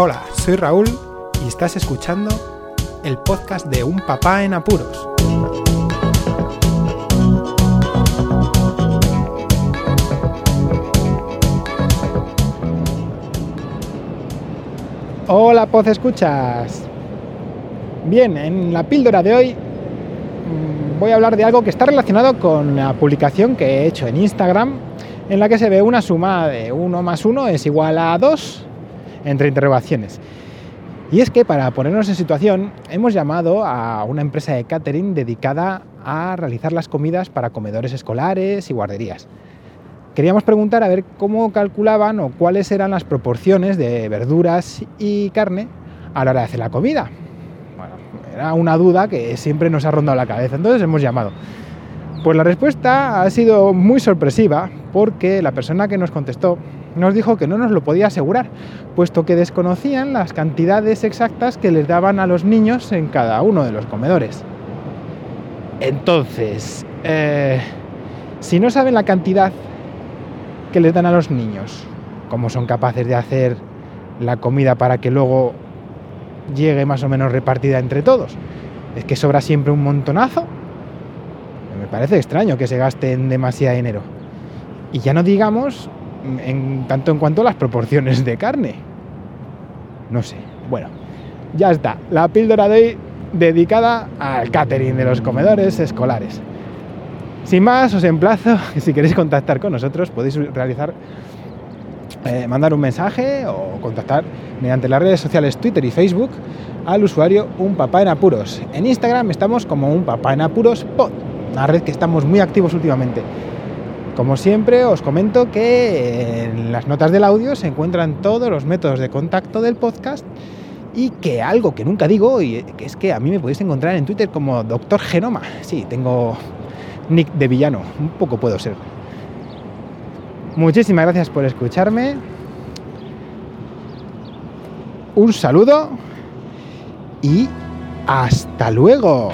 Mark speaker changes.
Speaker 1: Hola, soy Raúl y estás escuchando el podcast de Un Papá en Apuros. Hola, Poz Escuchas. Bien, en la píldora de hoy mm, voy a hablar de algo que está relacionado con la publicación que he hecho en Instagram, en la que se ve una suma de 1 más 1 es igual a 2 entre interrogaciones. Y es que para ponernos en situación, hemos llamado a una empresa de catering dedicada a realizar las comidas para comedores escolares y guarderías. Queríamos preguntar a ver cómo calculaban o cuáles eran las proporciones de verduras y carne a la hora de hacer la comida. Bueno, era una duda que siempre nos ha rondado la cabeza, entonces hemos llamado. Pues la respuesta ha sido muy sorpresiva porque la persona que nos contestó nos dijo que no nos lo podía asegurar, puesto que desconocían las cantidades exactas que les daban a los niños en cada uno de los comedores. Entonces, eh, si no saben la cantidad que les dan a los niños, cómo son capaces de hacer la comida para que luego llegue más o menos repartida entre todos. Es que sobra siempre un montonazo. Me parece extraño que se gasten demasiado dinero. Y ya no digamos en tanto en cuanto a las proporciones de carne. No sé. Bueno, ya está. La píldora de hoy dedicada al catering de los comedores escolares. Sin más, os emplazo que si queréis contactar con nosotros podéis realizar, eh, mandar un mensaje o contactar mediante las redes sociales Twitter y Facebook al usuario Un Papá en Apuros. En Instagram estamos como Un Papá en Apuros Pod, una red que estamos muy activos últimamente. Como siempre, os comento que en las notas del audio se encuentran todos los métodos de contacto del podcast y que algo que nunca digo, y que es que a mí me podéis encontrar en Twitter como Doctor Genoma. Sí, tengo nick de villano, un poco puedo ser. Muchísimas gracias por escucharme. Un saludo y hasta luego.